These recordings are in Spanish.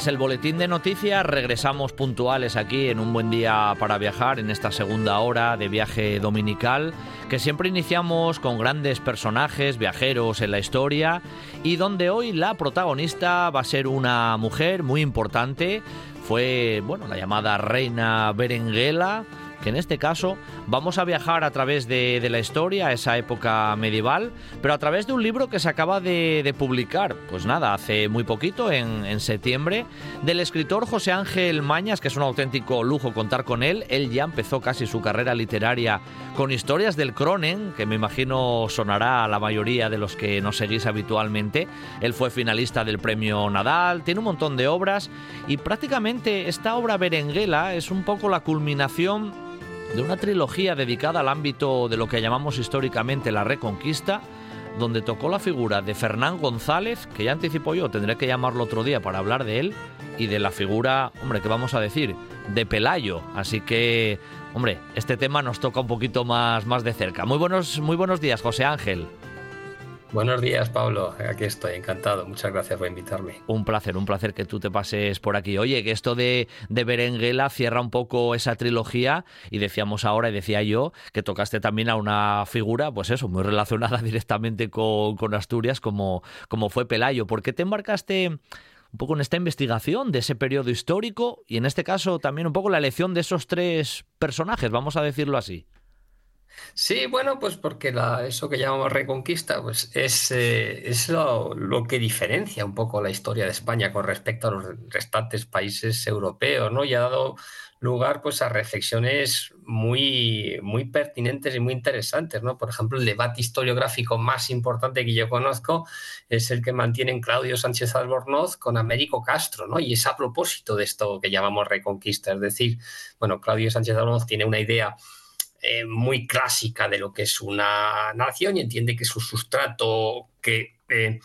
Tras el boletín de noticias, regresamos puntuales aquí en un buen día para viajar, en esta segunda hora de viaje dominical, que siempre iniciamos con grandes personajes, viajeros en la historia, y donde hoy la protagonista va a ser una mujer muy importante. Fue, bueno, la llamada reina Berenguela, que en este caso vamos a viajar a través de, la historia, a esa época medieval, pero a través de un libro que se acaba de, publicar, pues nada, hace muy poquito, en, septiembre, del escritor José Ángel Mañas, que es un auténtico lujo contar con él. Él ya empezó casi su carrera literaria con historias del Cronen, que me imagino sonará a la mayoría de los que nos seguís habitualmente. Él fue finalista del premio Nadal, tiene un montón de obras y prácticamente esta obra Berenguela es un poco la culminación de una trilogía dedicada al ámbito de lo que llamamos históricamente la Reconquista, donde tocó la figura de Fernán González, que ya anticipo yo, tendré que llamarlo otro día para hablar de él, y de la figura, hombre, ¿qué vamos a decir? De Pelayo. Así que, hombre, este tema nos toca un poquito más, más de cerca. Muy buenos, muy buenos días, José Ángel. Buenos días, Pablo. Aquí estoy, encantado. Muchas gracias por invitarme. Un placer, un placer que tú te pases por aquí. Oye, que esto de, de Berenguela cierra un poco esa trilogía y decíamos ahora, y decía yo, que tocaste también a una figura, pues eso, muy relacionada directamente con, con Asturias, como, como fue Pelayo. ¿Por qué te embarcaste un poco en esta investigación de ese periodo histórico y en este caso también un poco la elección de esos tres personajes, vamos a decirlo así? Sí, bueno, pues porque la, eso que llamamos reconquista pues es, eh, es lo, que diferencia un poco la historia de España con respecto a los restantes países europeos, ¿no? Y ha dado lugar pues a reflexiones muy, muy pertinentes y muy interesantes, ¿no? Por ejemplo, el debate historiográfico más importante que yo conozco es el que mantienen Claudio Sánchez Albornoz con Américo Castro, ¿no? Y es a propósito de esto que llamamos reconquista, es decir, bueno, Claudio Sánchez Albornoz tiene una idea eh, muy clásica de lo que es una nación y entiende que es un sustrato que eh,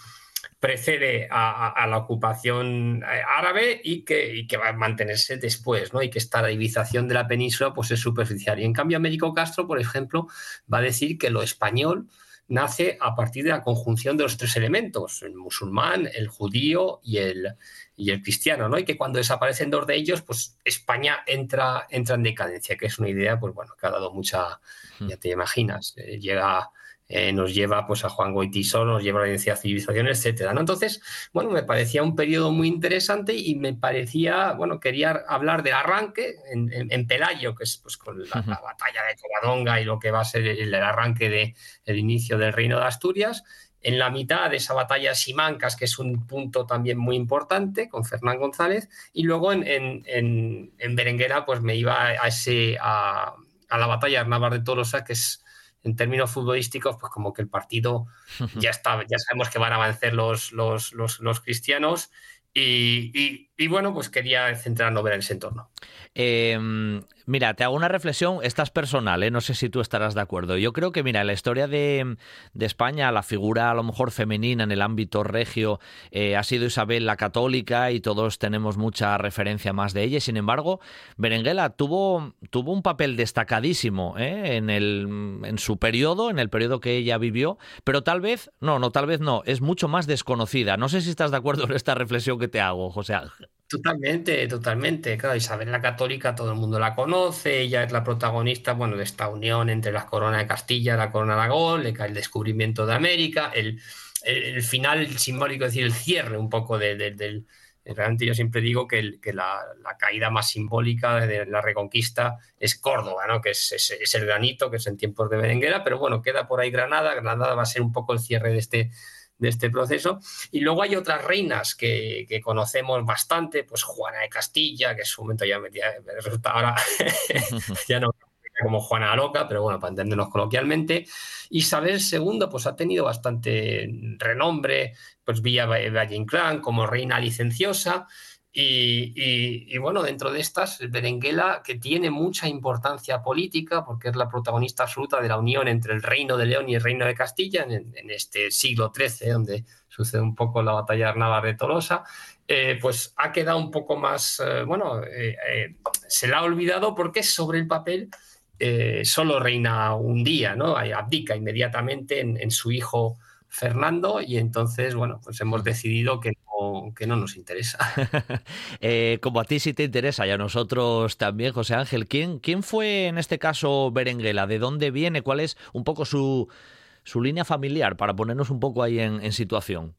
precede a, la ocupación eh, árabe y que, va a mantenerse después, ¿no? Y que esta divisación de la península pues, es superficial. Y en cambio, Américo Castro, por ejemplo, va a decir que lo español nace a partir de la conjunción de los tres elementos, el musulmán, el judío y el, y el cristiano, ¿no? Y que cuando desaparecen dos de ellos, pues España entra, entra en decadencia, que es una idea, pues bueno, que ha dado mucha, ya te imaginas, eh, llega eh, nos lleva pues a Juan Goitiso, nos lleva a la identidad civilización, etcétera. ¿no? Entonces, bueno, me parecía un periodo muy interesante y me parecía, bueno, quería hablar del arranque en, Pelayo, que es pues con la, batalla de Covadonga y lo que va a ser el, arranque del el inicio del reino de Asturias. En la mitad de esa batalla de Simancas, que es un punto también muy importante, con Fernán González, y luego en, en Berenguera, pues me iba a, ese, a, la batalla de Navarre de Tolosa, que es en términos futbolísticos, pues como que el partido ya está, ya sabemos que van a vencer los, los, los, cristianos. Y, y, bueno, pues quería centrarnos en ese entorno. Eh, Mira, te hago una reflexión, esta es personal, ¿eh? no sé si tú estarás de acuerdo. Yo creo que, mira, en la historia de, España, la figura a lo mejor femenina en el ámbito regio eh, ha sido Isabel la Católica y todos tenemos mucha referencia más de ella. Sin embargo, Berenguela tuvo, tuvo un papel destacadísimo ¿eh? en, el, en su periodo, en el periodo que ella vivió, pero tal vez, no, no, tal vez no, es mucho más desconocida. No sé si estás de acuerdo en esta reflexión que te hago, José Ángel. Totalmente, totalmente. Claro, Isabel la Católica, todo el mundo la conoce, ella es la protagonista, bueno, de esta unión entre la corona de Castilla y la corona de Aragón, el descubrimiento de América, el, el, final simbólico, es decir, el cierre un poco del... Realmente yo siempre digo que, que la, caída más simbólica de la reconquista es Córdoba, ¿no? que es, es, el granito, que es en tiempos de Berenguera, pero bueno, queda por ahí Granada. Granada va a ser un poco el cierre de este, de este proceso. Y luego hay otras reinas que, conocemos bastante, pues Juana de Castilla, que en su momento ya me, resulta ahora, ya no como Juana Loca, pero bueno, para entendernos coloquialmente. Isabel II pues ha tenido bastante renombre, pues vía Valle Inclán como reina licenciosa. Y, bueno, dentro de estas, Berenguela, que tiene mucha importancia política, porque es la protagonista absoluta de la unión entre el Reino de León y el Reino de Castilla, en, este siglo XIII, donde sucede un poco la batalla de de Tolosa, eh, pues ha quedado un poco más, eh, bueno, eh, se la ha olvidado porque sobre el papel solo reina un día, ¿no? Abdica inmediatamente en su hijo Fernando y entonces, bueno, pues hemos decidido que no, que no nos interesa. Eh, como a ti sí te interesa y a nosotros también, José Ángel, ¿quién, quién fue en este caso Berenguela? ¿De dónde viene? ¿Cuál es un poco su, su línea familiar para ponernos un poco ahí en situación?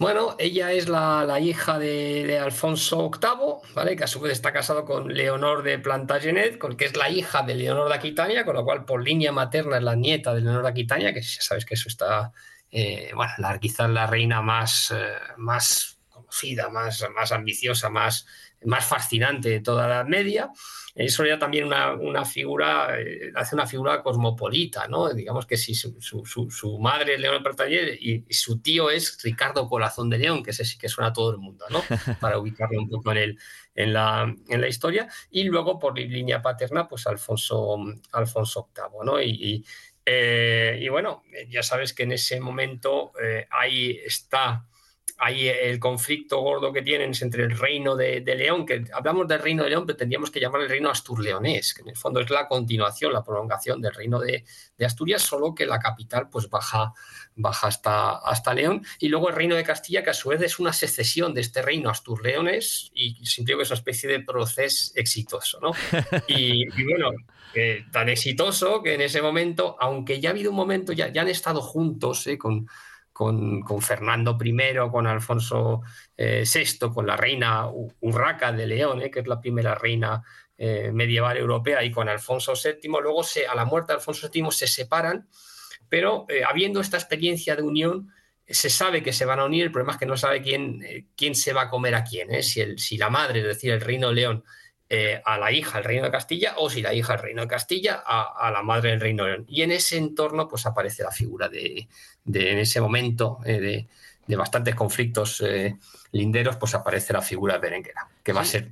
Bueno, ella es la, hija de, Alfonso VIII, ¿vale? que a su vez está casado con Leonor de Plantagenet, con, que es la hija de Leonor de Aquitania, con lo cual por línea materna es la nieta de Leonor de Aquitania, que ya sabes que eso está, eh, bueno, la, quizás la reina más, eh, más conocida, más, más ambiciosa, más, más fascinante de toda la Media. Eso era también una, figura, eh, hace una figura cosmopolita, ¿no? Digamos que si su, madre es León Plantagenet y, su tío es Ricardo Corazón de León, que ese sí que suena a todo el mundo, ¿no? Para ubicarlo un poco en, el, en, la, en la historia. Y luego por línea paterna, pues Alfonso, Alfonso VIII, ¿no? Y, eh, bueno, ya sabes que en ese momento eh, ahí está hay el conflicto gordo que tienen entre el reino de, León, que hablamos del reino de León, pero tendríamos que llamar el reino asturleonés, que en el fondo es la continuación, la prolongación del reino de, Asturias, solo que la capital pues baja, baja hasta, hasta, León. Y luego el reino de Castilla, que a su vez es una secesión de este reino asturleonés y siempre que es una especie de proceso exitoso. ¿no? Y, bueno, eh, tan exitoso que en ese momento, aunque ya ha habido un momento, ya, ya han estado juntos eh, con con, Fernando I, con Alfonso VI, eh, con la reina Urraca de León, eh, que es la primera reina eh, medieval europea, y con Alfonso VII. Luego, a la muerte de Alfonso VII, se separan, pero habiendo esta experiencia de unión, se sabe que se van a unir, el problema es que no sabe quién, quién se va a comer a quién, si la madre, es decir, el reino de León, a la hija del reino de Castilla o si la hija del reino de Castilla a, la madre del reino de León. Y en ese entorno pues aparece la figura de, en ese momento eh, de, bastantes conflictos eh, linderos, pues aparece la figura de Berenguera, que va a ser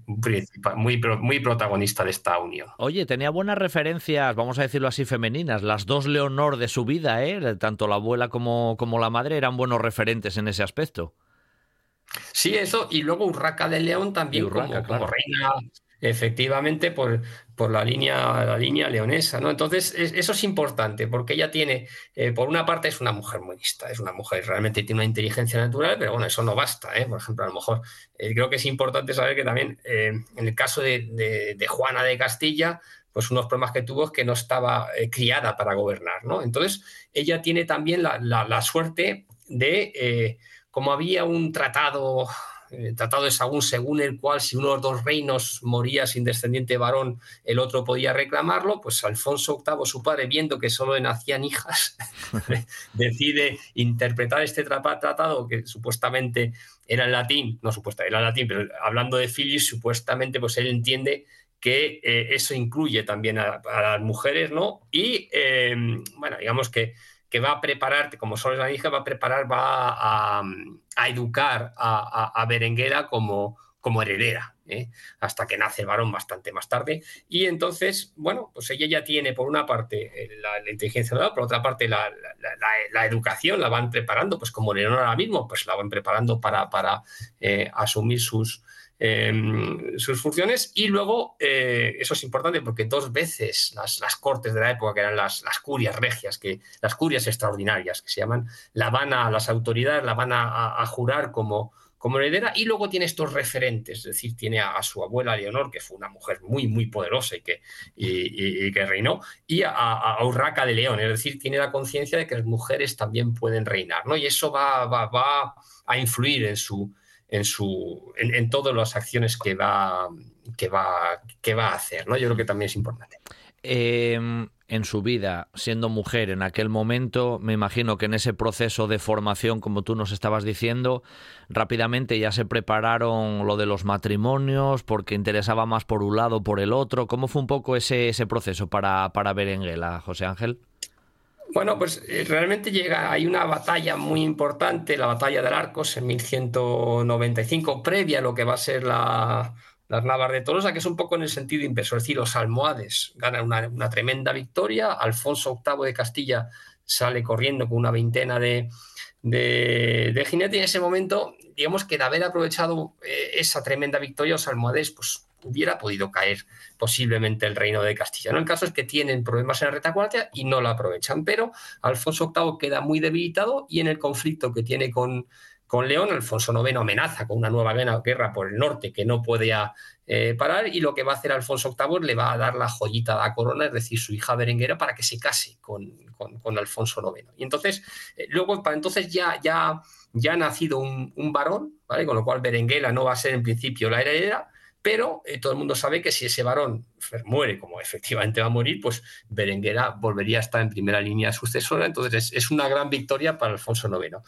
muy, muy protagonista de esta unión. Oye, tenía buenas referencias, vamos a decirlo así, femeninas. Las dos Leonor de su vida, ¿eh? tanto la abuela como, como la madre, eran buenos referentes en ese aspecto. Sí, eso, y luego Urraca de León también como, reina efectivamente por, por la, línea, la línea leonesa. ¿no? Entonces, eso es importante porque ella tiene, eh, por una parte, es una mujer muy lista, es una mujer realmente tiene una inteligencia natural, pero bueno, eso no basta. ¿eh? Por ejemplo, a lo mejor eh, creo que es importante saber que también en el caso de, Juana de Castilla, pues unos problemas que tuvo es que no estaba criada para gobernar. ¿no? Entonces, ella tiene también la, la suerte de, como había un tratado el Tratado de Sagún, según el cual si uno de los dos reinos moría sin descendiente varón, el otro podía reclamarlo, pues Alfonso VIII, su padre, viendo que solo nacían hijas, decide interpretar este tratado que supuestamente era en latín, no supuestamente era en latín, pero hablando de filis, supuestamente pues él entiende que eh, eso incluye también a, las mujeres, ¿no? Y, eh, bueno, digamos que que va a preparar, como solo es la hija, va a preparar, va a, educar a, Berenguera como, como heredera, ¿eh? hasta que nace el varón bastante más tarde. Y entonces, bueno, pues ella ya tiene por una parte la, inteligencia por otra parte la, educación, la van preparando, pues como Leonor ahora mismo, pues la van preparando para, para eh, asumir sus, Em, sus funciones. Y luego, eh, eso es importante porque dos veces las, cortes de la época, que eran las, las, curias regias, que, las curias extraordinarias que se llaman, la van a, las autoridades la van a, jurar como, como heredera. Y luego tiene estos referentes, es decir, tiene a, su abuela Leonor, que fue una mujer muy, muy poderosa y que, y, que reinó, y a, Urraca de León, es decir, tiene la conciencia de que las mujeres también pueden reinar, ¿no? Y eso va, va, va a influir en su, en, su, en, todas las acciones que va, que, va, que va a hacer. ¿no? Yo creo que también es importante. Em, en su vida siendo mujer en aquel momento, me imagino que en ese proceso de formación, como tú nos estabas diciendo, rápidamente ya se prepararon lo de los matrimonios porque interesaba más por un lado o por el otro. ¿Cómo fue un poco ese, ese proceso para, para Berenguela, José Ángel? Bueno, pues eh, realmente llega, hay una batalla muy importante, la batalla del Arcos en 1195, previa a lo que va a ser la, las Navas de Tolosa, que es un poco en el sentido inverso, es decir, los almohades ganan una, tremenda victoria, Alfonso VIII de Castilla sale corriendo con una veintena de, de, jinetes y en ese momento, digamos que de haber aprovechado eh, esa tremenda victoria, los almohades pues hubiera podido caer posiblemente el reino de Castilla. ¿no? El caso es que tienen problemas en la retaguardia y no lo aprovechan, pero Alfonso VIII queda muy debilitado y en el conflicto que tiene con, con León, Alfonso IX amenaza con una nueva guerra por el norte que no podía eh, parar y lo que va a hacer Alfonso VIII le va a dar la joyita de la corona, es decir, su hija Berenguera, para que se case con, con, Alfonso IX. Y entonces, eh, luego, para entonces ya, ya, ya ha nacido un, un, varón, ¿vale? con lo cual Berenguela no va a ser en principio la heredera, pero eh, todo el mundo sabe que si ese varón muere, como efectivamente va a morir, pues Berenguera volvería a estar en primera línea sucesora. Entonces es, una gran victoria para Alfonso IX.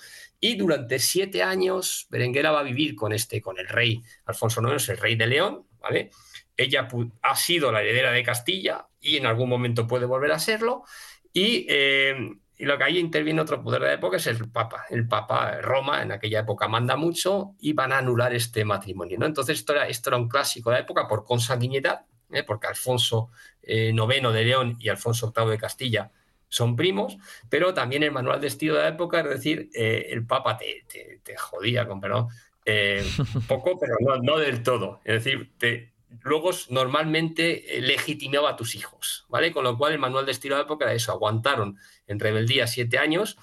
Y durante siete años Berenguera va a vivir con, este, con el rey Alfonso IX, el rey de León, ¿vale? Ella ha sido la heredera de Castilla y en algún momento puede volver a serlo. Y eh, y lo que ahí interviene otro poder de la época es el Papa. El Papa, Roma, en aquella época manda mucho y van a anular este matrimonio. ¿no? Entonces, esto era, esto era un clásico de la época por consanguinidad, ¿eh? porque Alfonso IX eh, de León y Alfonso VIII de Castilla son primos, pero también el manual de estilo de la época, es decir, eh, el Papa te, te, jodía, con perdón, un poco, pero no, no, del todo. Es decir, te, luego normalmente eh, legitimaba a tus hijos, ¿vale? Con lo cual el manual de estilo de época era eso, aguantaron en rebeldía siete años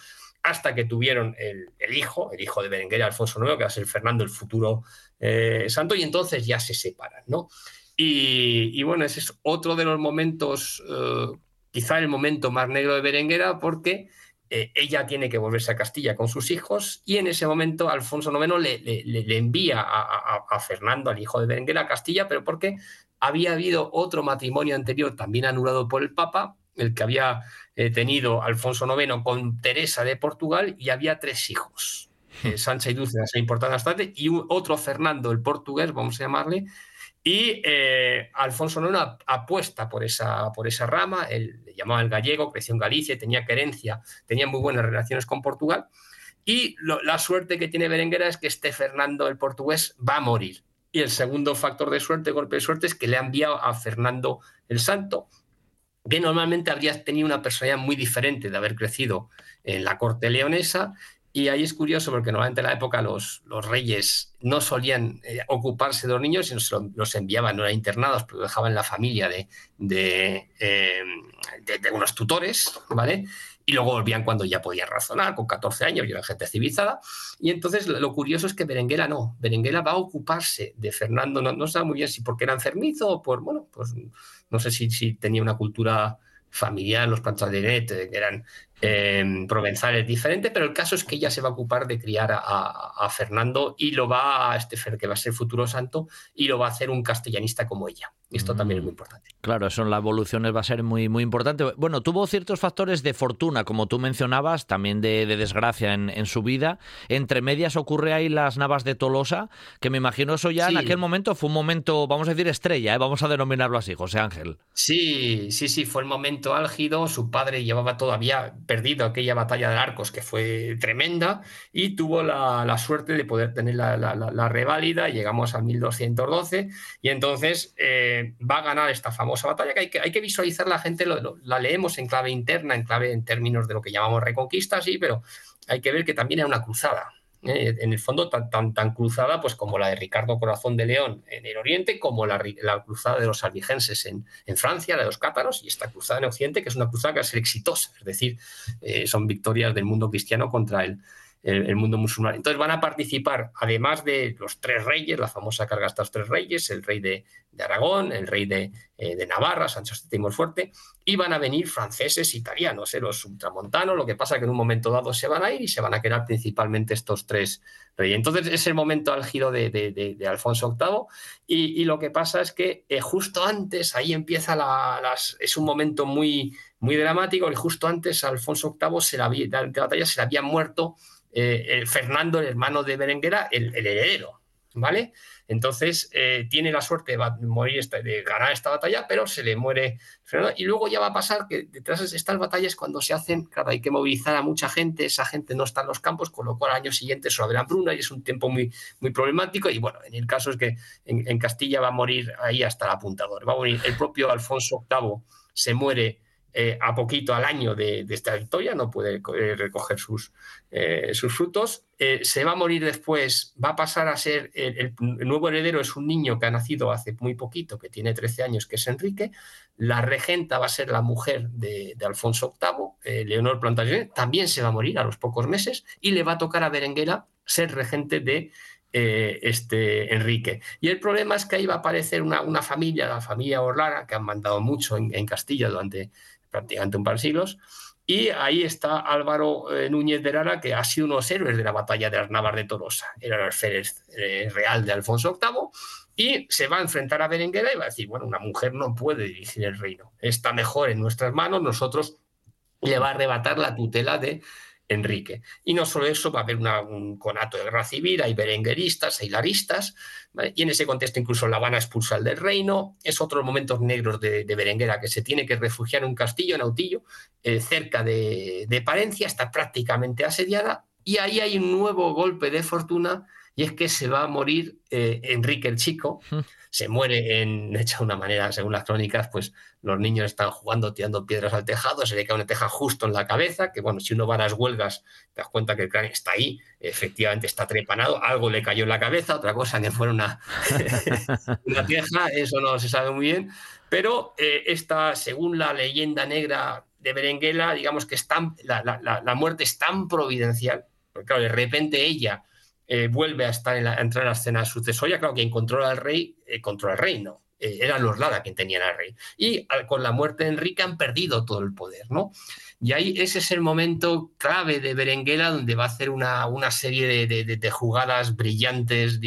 hasta que tuvieron el, hijo, el hijo de Berenguer Alfonso IX, que va a ser Fernando, el futuro eh, santo, y entonces ya se separan, ¿no? Y, bueno, ese es otro de los momentos, eh, quizá el momento más negro de Berenguera, porque eh, ella tiene que volverse a Castilla con sus hijos y en ese momento Alfonso IX le, envía a, Fernando, al hijo de Berenguer, a Castilla, pero porque había habido otro matrimonio anterior también anulado por el Papa, el que había eh, tenido Alfonso IX con Teresa de Portugal y había tres hijos. Hmm. Eh, Sancha y Dulce, se importan bastante, y otro Fernando, el portugués, vamos a llamarle, y eh, Alfonso IX apuesta por esa, por esa rama, él le llamaba el gallego, creció en Galicia, tenía querencia, tenía muy buenas relaciones con Portugal. Y la suerte que tiene Berenguera es que este Fernando el portugués va a morir. Y el segundo factor de suerte, golpe de suerte, es que le ha enviado a Fernando el Santo, que normalmente habría tenido una personalidad muy diferente de haber crecido en la corte leonesa y ahí es curioso porque normalmente en la época los, los reyes no solían eh, ocuparse de los niños, sino los enviaban, no eran internados, pero dejaban la familia de, eh, de, de, unos tutores, ¿vale? Y luego volvían cuando ya podían razonar, con 14 años, y eran gente civilizada. Y entonces lo curioso es que Berenguela no. Berenguela va a ocuparse de Fernando, no, no sabe muy bien si porque era enfermizo o por, bueno, pues no sé si, si tenía una cultura familiar, los Plantagenet, que eran eh, provenzales diferentes, pero el caso es que ella se va a ocupar de criar a, Fernando y lo va a este que va a ser futuro santo, y lo va a hacer un castellanista como ella. Esto también es muy importante. Claro, eso en la evolución va a ser muy, muy importante. Bueno, tuvo ciertos factores de fortuna, como tú mencionabas, también de, desgracia en, su vida. Entre medias ocurre ahí las Navas de Tolosa, que me imagino eso ya en aquel momento fue un momento, vamos a decir, estrella, ¿eh? vamos a denominarlo así, José Ángel. Sí, sí, sí, fue el momento álgido. Su padre llevaba todavía perdido aquella batalla de Arcos, que fue tremenda, y tuvo la, suerte de poder tener la, la, reválida. Llegamos a 1212, y entonces. Eh, va a ganar esta famosa batalla, que hay que, hay que visualizar, la gente la leemos en clave interna, en clave en términos de lo que llamamos reconquista, sí, pero hay que ver que también era una cruzada. ¿Eh? En el fondo, tan, tan, tan, cruzada pues, como la de Ricardo Corazón de León en el Oriente, como la, la cruzada de los albigenses en, en, Francia, la de los cátaros, y esta cruzada en Occidente, que es una cruzada que va a ser exitosa, es decir, eh, son victorias del mundo cristiano contra el, el, mundo musulmán. Entonces van a participar, además de los tres reyes, la famosa carga hasta los tres reyes, el rey de, Aragón, el rey de, eh, de Navarra, Sancho VII Fuerte, y van a venir franceses, italianos, eh, los ultramontanos, lo que pasa que en un momento dado se van a ir y se van a quedar principalmente estos tres reyes. Entonces es el momento álgido de, de Alfonso VIII y, lo que pasa es que eh, justo antes, ahí empieza la, es un momento muy muy dramático, que justo antes Alfonso VIII se la de batalla se le había muerto eh, Fernando, el hermano de Berenguera, el, heredero, ¿vale? Entonces eh, tiene la suerte de, morir de ganar esta batalla, pero se le muere Fernando. Y luego ya va a pasar que detrás de estas batallas, cuando se hacen, claro, hay que movilizar a mucha gente, esa gente no está en los campos, con lo cual al año siguiente solo habrá bruna y es un tiempo muy, muy problemático. Y bueno, en el caso es que en, Castilla va a morir ahí hasta el apuntador. Va a morir el propio Alfonso VIII, se muere eh, a poquito al año de, esta victoria, no puede eh, recoger sus, eh, sus frutos. se va a morir después, va a pasar a ser el, nuevo heredero, es un niño que ha nacido hace muy poquito, que tiene 13 años, que es Enrique. La regenta va a ser la mujer de, Alfonso VIII, Leonor Plantagenet, también se va a morir a los pocos meses y le va a tocar a Berenguera ser regente de este Enrique. Y el problema es que ahí va a aparecer una, familia, la familia Orlara, que han mandado mucho en, en Castilla durante prácticamente un par de siglos. Y ahí está Álvaro eh, Núñez de Lara, que ha sido uno de los héroes de la batalla de las Navas de Torosa. Era el alférez eh, real de Alfonso VIII. Y se va a enfrentar a Berenguera y va a decir, bueno, una mujer no puede dirigir el reino. Está mejor en nuestras manos, nosotros le va a arrebatar la tutela de Enrique. Y no solo eso, va a haber un conato de guerra civil, hay berengueristas, hay laristas, y en ese contexto incluso la van a expulsar del reino. Es otro momentos negros de, Berenguera, que se tiene que refugiar en un castillo, en Autillo, eh, cerca de, de Palencia, está prácticamente asediada, y ahí hay un nuevo golpe de fortuna, y es que se va a morir eh, Enrique el Chico, se muere en, hecha de una manera, según las crónicas, pues los niños están jugando, tirando piedras al tejado, se le cae una teja justo en la cabeza, que bueno, si uno va a las huelgas, te das cuenta que el cráneo está ahí, efectivamente está trepanado, algo le cayó en la cabeza, otra cosa que fuera una, una teja, eso no se sabe muy bien, pero eh, esta, según la leyenda negra de Berenguela, digamos que es la, muerte es tan providencial, porque claro, de repente ella eh, vuelve a, estar en la, entrar en la escena sucesoria, claro, quien controla al rey, eh, controla al reino. Eh, eran los Lara quien tenían al rey. Y con la muerte de Enrique han perdido todo el poder, ¿no? Y ahí ese es el momento clave de Berenguela donde va a hacer una, una serie de, jugadas brillantes,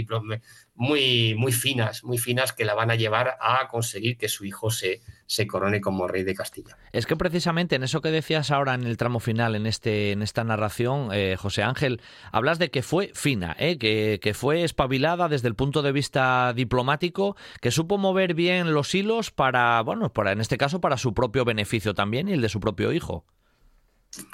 muy, muy finas, muy finas que la van a llevar a conseguir que su hijo se, se corone como rey de Castilla. Es que precisamente en eso que decías ahora en el tramo final, en, este, en esta narración, eh, José Ángel, hablas de que fue fina, eh, que, que, fue espabilada desde el punto de vista diplomático, que supo mover bien los hilos para, bueno, para, en este caso para su propio beneficio también y el de su propio hijo.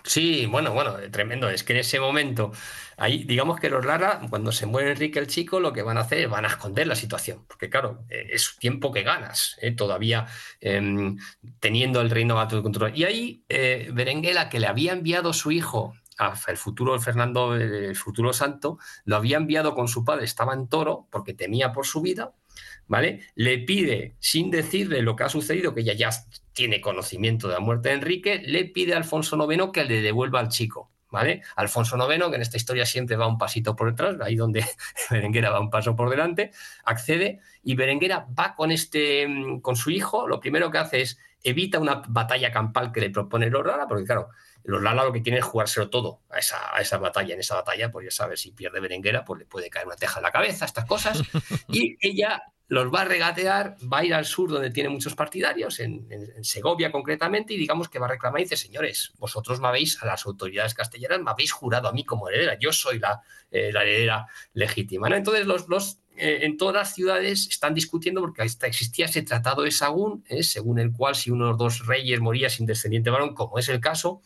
Sí, bueno, bueno, tremendo. Es que en ese momento, ahí, digamos que los Lara, cuando se muere Enrique el Chico, lo que van a hacer es van a esconder la situación, porque claro, eh, es tiempo que ganas, eh, todavía em, teniendo el reino tu control. Y ahí eh, Berenguela, que le había enviado su hijo el futuro Fernando, el futuro santo, lo había enviado con su padre, estaba en toro porque temía por su vida, ¿vale? Le pide, sin decirle lo que ha sucedido, que ella ya tiene conocimiento de la muerte de Enrique, le pide a Alfonso IX que le devuelva al chico. ¿Vale? Alfonso IX, que en esta historia siempre va un pasito por detrás, ahí donde Berenguera va un paso por delante, accede y Berenguera va con, este, con su hijo, lo primero que hace es evita una batalla campal que le propone los Lala, porque claro, los Lala lo que tiene es jugárselo todo a esa, a esa batalla. En esa batalla, pues ya sabes, si pierde Berenguera, pues le puede caer una teja en la cabeza, estas cosas. Y ella los va a regatear, va a ir al sur donde tiene muchos partidarios, en, Segovia concretamente, y digamos que va a reclamar y dice, señores, vosotros me habéis, a las autoridades castellanas, me habéis jurado a mí como heredera, yo soy la, eh, heredera legítima. Entonces los, los eh, en todas las ciudades están discutiendo porque hasta existía ese tratado de Sagún, eh, según el cual si uno de los dos reyes moría sin descendiente varón, como es el caso,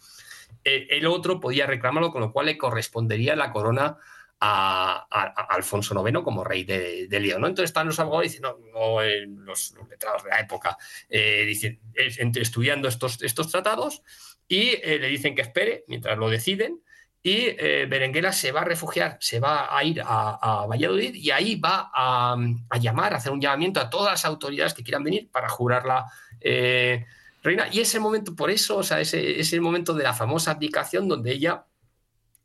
el otro podía reclamarlo, con lo cual le correspondería la corona a, Alfonso IX como rey de, León. ¿no? Entonces están los abogados diciendo, eh, los, letrados de la época, eh, estudiando estos, estos tratados y eh, le dicen que espere mientras lo deciden. Y Berenguela se va a refugiar, se va a ir a, Valladolid y ahí va a, llamar, a hacer un llamamiento a todas las autoridades que quieran venir para jurarla reina. Y ese momento, por eso, o sea, ese es el momento de la famosa abdicación donde ella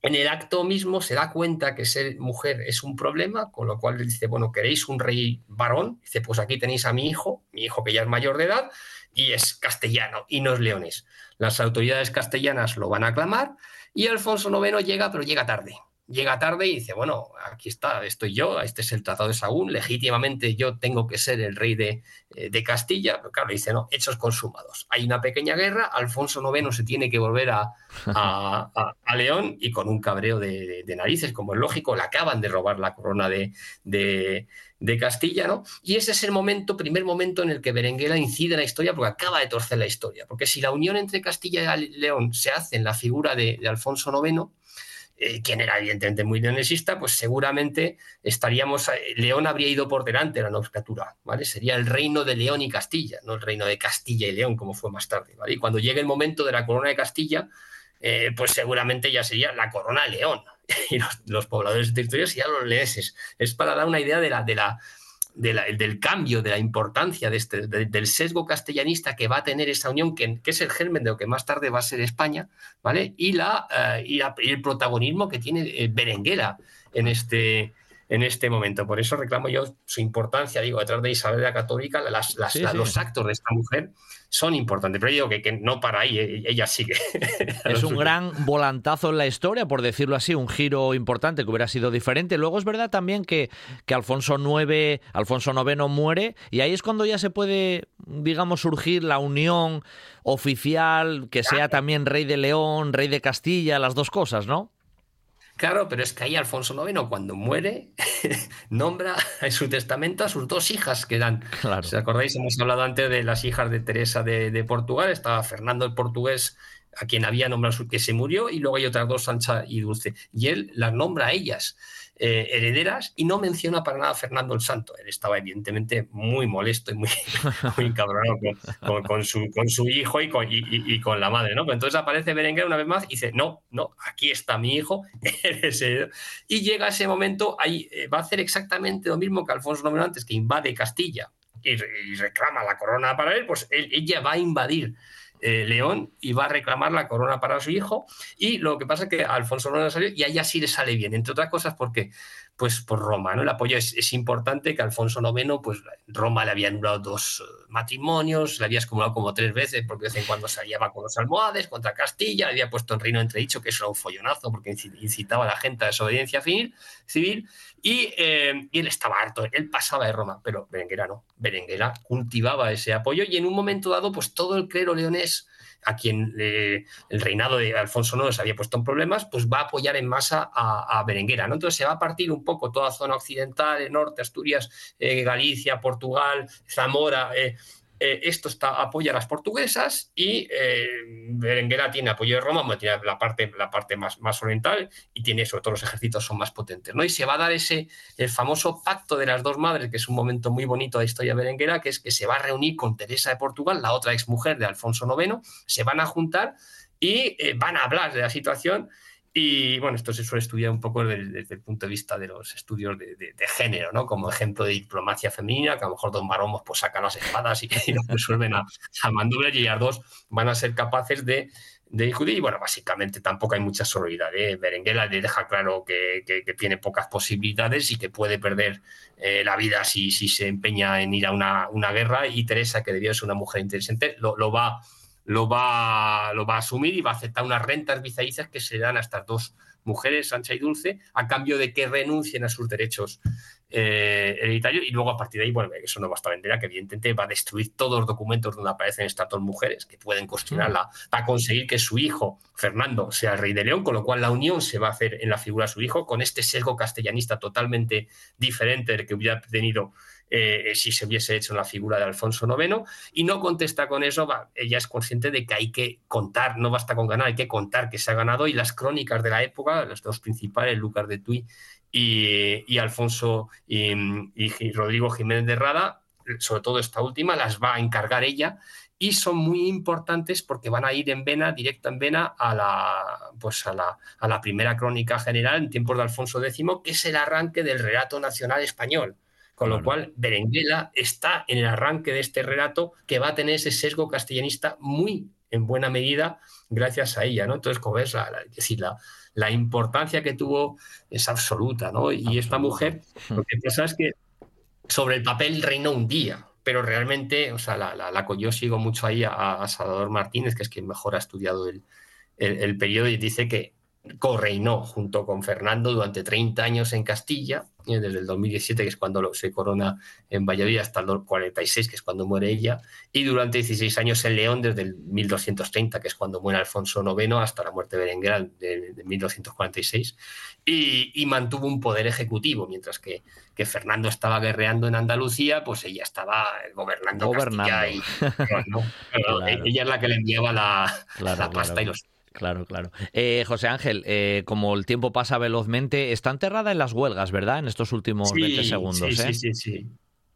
en el acto mismo se da cuenta que ser mujer es un problema, con lo cual dice, bueno, ¿queréis un rey varón? Dice, pues aquí tenéis a mi hijo, mi hijo que ya es mayor de edad, y es castellano, y no es leones. Las autoridades castellanas lo van a aclamar, y Alfonso IX llega, pero llega tarde. Llega tarde y dice, bueno, aquí está, estoy yo, este es el Tratado de Sagún, legítimamente yo tengo que ser el rey de, eh, Castilla, pero claro, dice, no, hechos consumados. Hay una pequeña guerra, Alfonso IX se tiene que volver a, a, León y con un cabreo de, narices, como es lógico, le acaban de robar la corona de, de, Castilla, ¿no? Y ese es el momento, primer momento en el que Berenguela incide en la historia porque acaba de torcer la historia, porque si la unión entre Castilla y León se hace en la figura de, Alfonso IX, eh, quien era evidentemente muy leonesista, pues seguramente estaríamos, eh, León habría ido por delante de la nomenclatura, ¿vale? Sería el reino de León y Castilla, no el reino de Castilla y León, como fue más tarde. Y cuando llegue el momento de la corona de Castilla, eh, pues seguramente ya sería la corona de León, y los, pobladores de territorio serían los leoneses. Es para dar una idea de la, de la, del cambio, de la importancia de este, del sesgo castellanista que va a tener esa unión, que, es el germen de lo que más tarde va a ser España, ¿vale? Y, la, eh, y, el protagonismo que tiene eh, Berenguera en este, en este momento. Por eso reclamo yo su importancia, digo, detrás de Isabel la Católica, las, los actos de esta mujer son importantes. Pero yo digo que, no para ahí, e, ella sigue. Es un gran volantazo en la historia, por decirlo así, un giro importante que hubiera sido diferente. Luego es verdad también que, que Alfonso IX, Alfonso IX muere y ahí es cuando ya se puede, digamos, surgir la unión oficial, que sea también rey de León, rey de Castilla, las dos cosas, ¿no? Claro, pero es que ahí Alfonso IX, cuando muere, nombra en su testamento a sus dos hijas que eran. Claro. ¿Os acordáis? Hemos hablado antes de las hijas de Teresa de, Portugal. Estaba Fernando el portugués, a quien había nombrado que se murió, y luego hay otras dos, Sancha y Dulce. Y él las nombra a ellas. Eh, herederas y no menciona para nada a Fernando el Santo. Él estaba evidentemente muy molesto y muy, muy cabronado con, su, con su hijo y con, y, con la madre. ¿no? entonces aparece Berenguer una vez más y dice, no, no, aquí está mi hijo. y llega ese momento, ahí eh, va a hacer exactamente lo mismo que Alfonso IX antes, que invade Castilla y, reclama la corona para él, pues ella va a invadir eh, León y va a reclamar la corona para su hijo. Y lo que pasa es que Alfonso no le salió y a ella sí le sale bien, entre otras cosas porque pues por Roma, ¿no? El apoyo es, importante que Alfonso IX, pues Roma le había anulado dos eh, matrimonios, le había acumulado como tres veces, porque de vez en cuando salía con los almohades contra Castilla, le había puesto en reino entredicho, que eso era un follonazo, porque incitaba a la gente a desobediencia civil, y, eh, y, él estaba harto, él pasaba de Roma, pero Berenguera no, Berenguera cultivaba ese apoyo, y en un momento dado, pues todo el clero leonés a quien el reinado de Alfonso IX se había puesto en problemas, pues va a apoyar en masa a, Berenguera. ¿no? Entonces se va a partir un poco toda zona occidental, norte, Asturias, eh, Galicia, Portugal, Zamora, eh, esto está, apoya a las portuguesas y eh, Berenguera tiene apoyo de Roma, tiene la parte, la parte más, más oriental y tiene sobre todo los ejércitos son más potentes. ¿no? Y se va a dar ese el famoso pacto de las dos madres, que es un momento muy bonito de la historia berenguera, que es que se va a reunir con Teresa de Portugal, la otra exmujer de Alfonso IX, se van a juntar y eh, van a hablar de la situación y bueno, esto se suele estudiar un poco desde, el punto de vista de los estudios de, género, ¿no? Como ejemplo de diplomacia femenina, que a lo mejor dos maromos pues sacan las espadas y, y resuelven a, a y ellas dos van a ser capaces de, de discutir. Y bueno, básicamente tampoco hay mucha sororidad. ¿eh? Berenguela le deja claro que, tiene pocas posibilidades y que puede perder eh, la vida si, si se empeña en ir a una, una, guerra. Y Teresa, que debió ser una mujer interesante, lo, lo va lo va, lo va a asumir y va a aceptar unas rentas vitalicias que se dan a estas dos mujeres, Sancha y Dulce, a cambio de que renuncien a sus derechos eh, hereditarios. Y luego a partir de ahí, bueno, eso no basta vender, que evidentemente va a destruir todos los documentos donde aparecen estas dos mujeres que pueden cuestionarla, va a conseguir que su hijo, Fernando, sea el rey de León, con lo cual la unión se va a hacer en la figura de su hijo, con este sesgo castellanista totalmente diferente del que hubiera tenido eh, si se hubiese hecho en la figura de Alfonso IX, y no contesta con eso, ella es consciente de que hay que contar, no basta con ganar, hay que contar que se ha ganado, y las crónicas de la época, los dos principales, Lucas de Tuy y, Alfonso y, Rodrigo Jiménez de Rada, sobre todo esta última, las va a encargar ella y son muy importantes porque van a ir en vena, directa en vena, a la, pues a la, a la primera crónica general en tiempos de Alfonso X, que es el arranque del relato nacional español. Con lo cual, Berenguela está en el arranque de este relato que va a tener ese sesgo castellanista muy en buena medida gracias a ella, ¿no? Entonces, como ves, la, decir, la, la, importancia que tuvo es absoluta, ¿no? Y esta mujer, lo que pasa es que sobre el papel reinó un día, pero realmente, o sea, la, la, yo sigo mucho ahí a, Salvador Martínez, que es quien mejor ha estudiado el, el, el periodo, y dice que correinó junto con Fernando durante 30 años en Castilla, desde el 2017, que es cuando se corona en Valladolid, hasta el 46, que es cuando muere ella, y durante 16 años en León, desde el 1230, que es cuando muere Alfonso IX, hasta la muerte de Berenguera de, 1246, y, mantuvo un poder ejecutivo, mientras que, que, Fernando estaba guerreando en Andalucía, pues ella estaba gobernando, Castilla y, ella es la que le enviaba la, la pasta y los Claro, claro. Eh, José Ángel, eh, como el tiempo pasa velozmente, está enterrada en las huelgas, ¿verdad? En estos últimos 20 segundos. Sí, ¿eh? sí, sí, sí.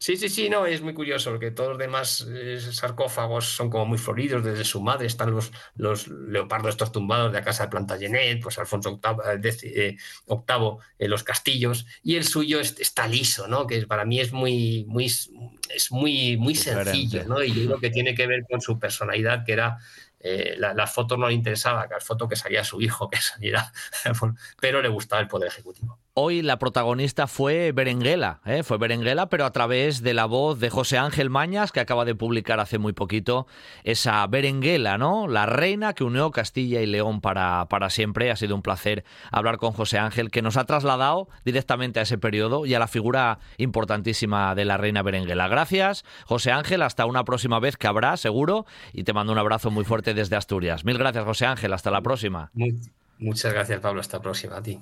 Sí, sí, sí, no, es muy curioso porque todos los demás sarcófagos son como muy floridos desde su madre, están los, los leopardos estos tumbados de la casa de Plantagenet, pues Alfonso VIII, octavo en los castillos, y el suyo está liso, ¿no? Que para mí es muy, muy, es muy, muy sencillo, ¿no? Y yo creo que tiene que ver con su personalidad, que era eh, la, foto no le interesaba, que la foto que salía su hijo, que saliera, pero le gustaba el poder ejecutivo. Hoy la protagonista fue Berenguela, ¿eh? fue Berenguela, pero a través de la voz de José Ángel Mañas, que acaba de publicar hace muy poquito esa Berenguela, ¿no? La reina que unió Castilla y León para, para siempre. Ha sido un placer hablar con José Ángel, que nos ha trasladado directamente a ese periodo y a la figura importantísima de la reina Berenguela. Gracias, José Ángel, hasta una próxima vez que habrá, seguro, y te mando un abrazo muy fuerte desde Asturias. Mil gracias, José Ángel, hasta la próxima. muchas gracias, Pablo, hasta la próxima, a ti.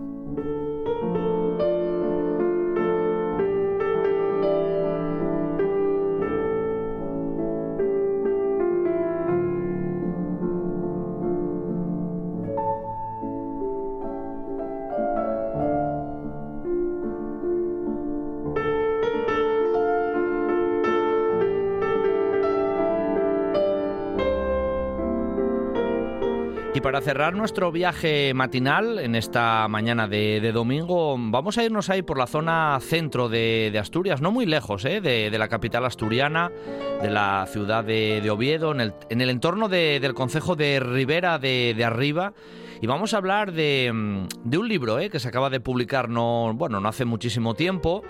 Para cerrar nuestro viaje matinal en esta mañana de, domingo, vamos a irnos ahí por la zona centro de, Asturias, no muy lejos ¿eh? de, la capital asturiana, de la ciudad de, Oviedo, en el, en el entorno del concejo de Ribera de Arriba. Y vamos a hablar de, mm, un libro eh, que se acaba de publicar no, bueno, no hace muchísimo tiempo,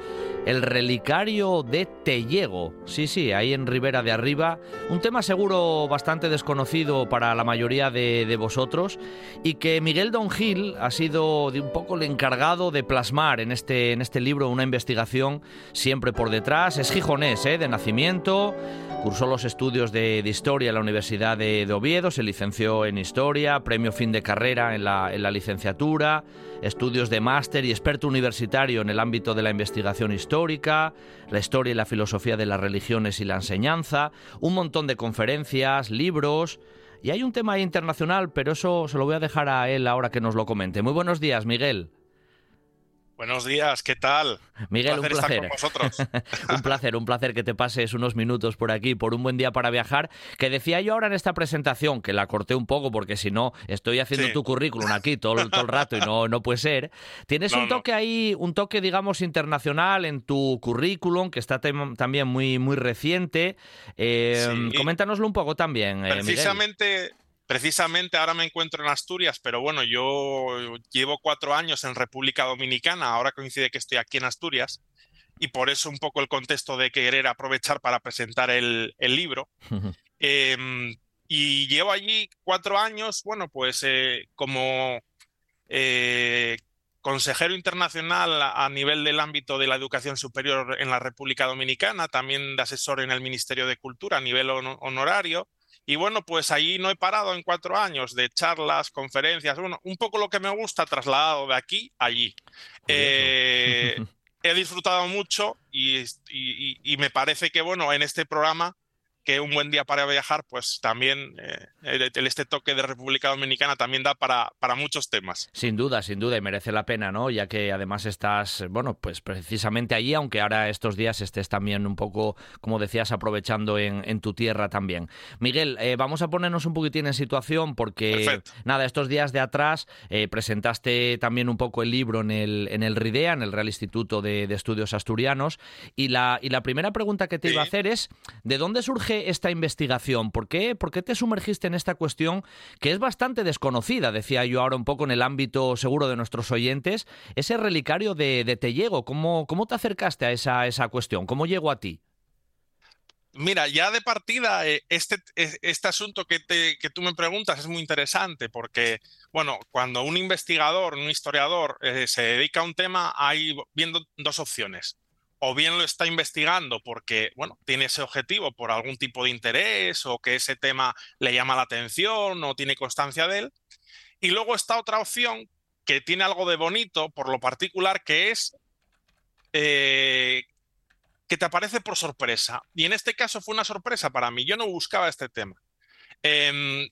El Relicario de Tellego. Sí, sí, ahí en Ribera de Arriba. Un tema seguro bastante desconocido para la mayoría de, vosotros y que Miguel Don Gil ha sido de un poco el encargado de plasmar en este, en este libro una investigación siempre por detrás. Es gijonés, eh, de nacimiento. Cursó los estudios de, Historia en la Universidad de, Oviedo, se licenció en Historia, premio fin de carrera en la, en la licenciatura, estudios de máster y experto universitario en el ámbito de la investigación histórica, la historia y la filosofía de las religiones y la enseñanza, un montón de conferencias, libros. Y hay un tema internacional, pero eso se lo voy a dejar a él ahora que nos lo comente. Muy buenos días, Miguel. Buenos días, ¿qué tal? Miguel, un placer. un placer, un placer que te pases unos minutos por aquí, por un buen día para viajar. Que decía yo ahora en esta presentación, que la corté un poco porque si no estoy haciendo tu currículum aquí todo, el rato y no, no puede ser. Tienes un toque ahí, un toque, digamos, internacional en tu currículum, que está también muy, muy reciente. Eh, coméntanoslo un poco también. Eh, Precisamente Precisamente ahora me encuentro en Asturias, pero bueno, yo llevo cuatro años en República Dominicana, ahora coincide que estoy aquí en Asturias, y por eso un poco el contexto de querer aprovechar para presentar el, libro. Em, y llevo allí cuatro años, bueno, pues eh, como eh, consejero internacional a, nivel del ámbito de la educación superior en la República Dominicana, también de asesor en el Ministerio de Cultura a nivel honorario y bueno, pues ahí no he parado en cuatro años de charlas, conferencias, bueno, un poco lo que me gusta trasladado de aquí a allí. Eh, he disfrutado mucho y, me parece que, bueno, en este programa que un buen día para viajar, pues también eh, este toque de República Dominicana también da para, para muchos temas. Sin duda, sin duda, y merece la pena, ¿no? Ya que además estás, bueno, pues precisamente allí, aunque ahora estos días estés también un poco, como decías, aprovechando en, en tu tierra también. Miguel, eh, vamos a ponernos un poquitín en situación porque, nada, estos días de atrás eh, presentaste también un poco el libro en el, en el RIDEA, en el Real Instituto de, Estudios Asturianos, y la, y la primera pregunta que te iba a hacer es, ¿de dónde surge esta investigación? ¿Por qué, ¿Por qué te sumergiste en esta cuestión que es bastante desconocida, decía yo ahora un poco en el ámbito seguro de nuestros oyentes, ese relicario de, de Tellego? ¿Cómo, ¿Cómo te acercaste a esa, esa cuestión? ¿Cómo llegó a ti? Mira, ya de partida, eh, este, e, este asunto que, te, que tú me preguntas es muy interesante porque, bueno, cuando un investigador, un historiador eh, se dedica a un tema, hay viendo dos opciones. O bien lo está investigando porque, bueno, tiene ese objetivo por algún tipo de interés o que ese tema le llama la atención o tiene constancia de él. Y luego está otra opción que tiene algo de bonito por lo particular, que es eh, que te aparece por sorpresa. Y en este caso fue una sorpresa para mí. Yo no buscaba este tema. Em,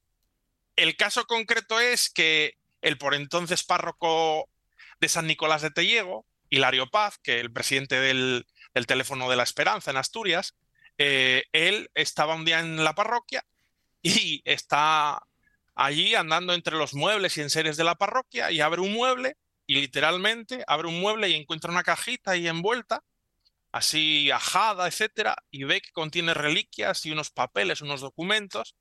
el caso concreto es que el por entonces párroco de San Nicolás de Tellego, Hilario Paz, que el presidente del, Teléfono de la Esperanza en Asturias, eh, él estaba un día en la parroquia y está allí andando entre los muebles y enseres de la parroquia y abre un mueble y literalmente abre un mueble y encuentra una cajita ahí envuelta así ajada, etcétera, y ve que contiene reliquias y unos papeles, unos documentos,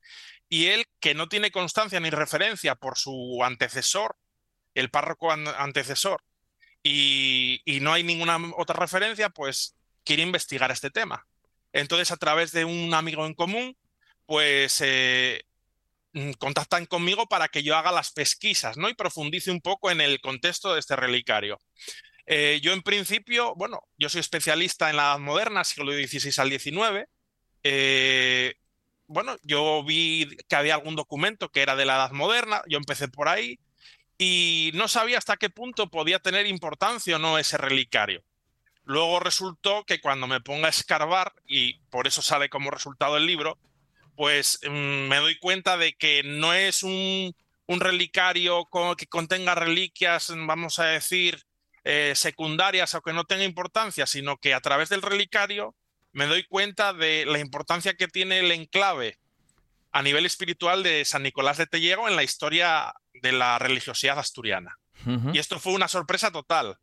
y él, que no tiene constancia ni referencia por su antecesor, el párroco antecesor, y, no hay ninguna otra referencia, pues quiere investigar este tema. Entonces, a través de un amigo en común, pues eh, mm, contactan conmigo para que yo haga las pesquisas, ¿no? Y profundice un poco en el contexto de este relicario. Eh, yo en principio, bueno, yo soy especialista en la Edad Moderna, siglo XVI al XIX. Eh, bueno, yo vi que había algún documento que era de la Edad Moderna, yo empecé por ahí y no sabía hasta qué punto podía tener importancia o no ese relicario. Luego resultó que cuando me ponga a escarbar, y por eso sale como resultado el libro, pues mm, me doy cuenta de que no es un, un relicario que contenga reliquias, vamos a decir, eh, secundarias o que no tenga importancia, sino que a través del relicario me doy cuenta de la importancia que tiene el enclave a nivel espiritual de San Nicolás de Tellego en la historia de la religiosidad asturiana. Y esto fue una sorpresa total.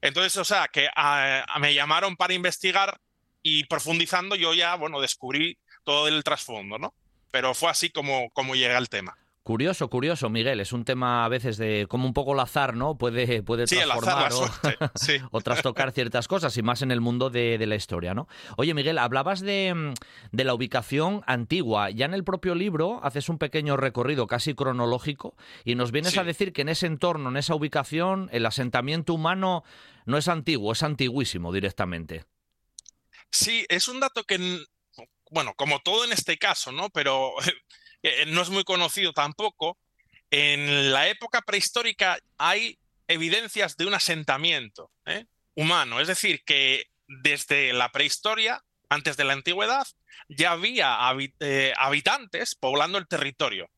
Entonces, o sea, que ah, me llamaron para investigar y profundizando yo ya, bueno, descubrí todo el trasfondo, ¿no? Pero fue así como, como llegué al tema. Curioso, curioso, Miguel. Es un tema a veces de como un poco el azar, ¿no? Puede, puede transformar o, trastocar ciertas cosas y más en el mundo de, la historia, ¿no? Oye, Miguel, hablabas de, de, la ubicación antigua. Ya en el propio libro haces un pequeño recorrido casi cronológico y nos vienes a decir que en ese entorno, en esa ubicación, el asentamiento humano no es antiguo, es antiguísimo directamente. Sí, es un dato que, bueno, como todo en este caso, ¿no? Pero eh, no es muy conocido tampoco. En la época prehistórica hay evidencias de un asentamiento ¿eh? humano, es decir, que desde la prehistoria, antes de la antigüedad, ya había eh, habitantes poblando el territorio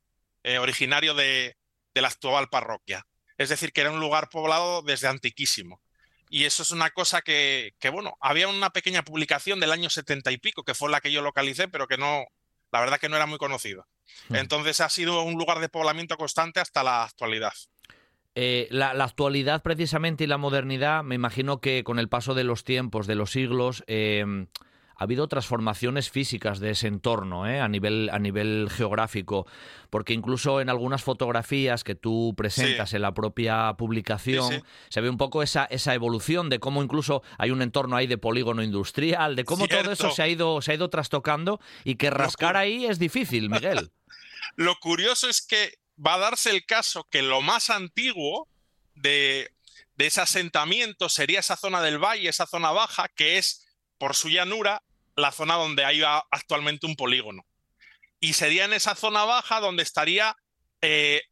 originario de, la actual parroquia. Es decir, que era un lugar poblado desde antiquísimo. Y eso es una cosa que, que, bueno, había una pequeña publicación del año setenta y pico, que fue la que yo localicé, pero que no, la verdad que no era muy conocido. Entonces ha sido un lugar de poblamiento constante hasta la actualidad. Eh, la, actualidad precisamente y la modernidad, me imagino que con el paso de los tiempos, de los siglos, em, ha habido transformaciones físicas de ese entorno ¿eh? a, nivel, a nivel geográfico, porque incluso en algunas fotografías que tú presentas en la propia publicación se ve un poco esa, esa evolución de cómo incluso hay un entorno ahí de polígono industrial, de cómo todo eso se ha, ido, se ha ido trastocando y que rascar ahí es difícil, Miguel. Lo curioso es que va a darse el caso que lo más antiguo de, de ese asentamiento sería esa zona del valle, esa zona baja, que es por su llanura la zona donde hay actualmente un polígono. Y sería en esa zona baja donde estaría, eh,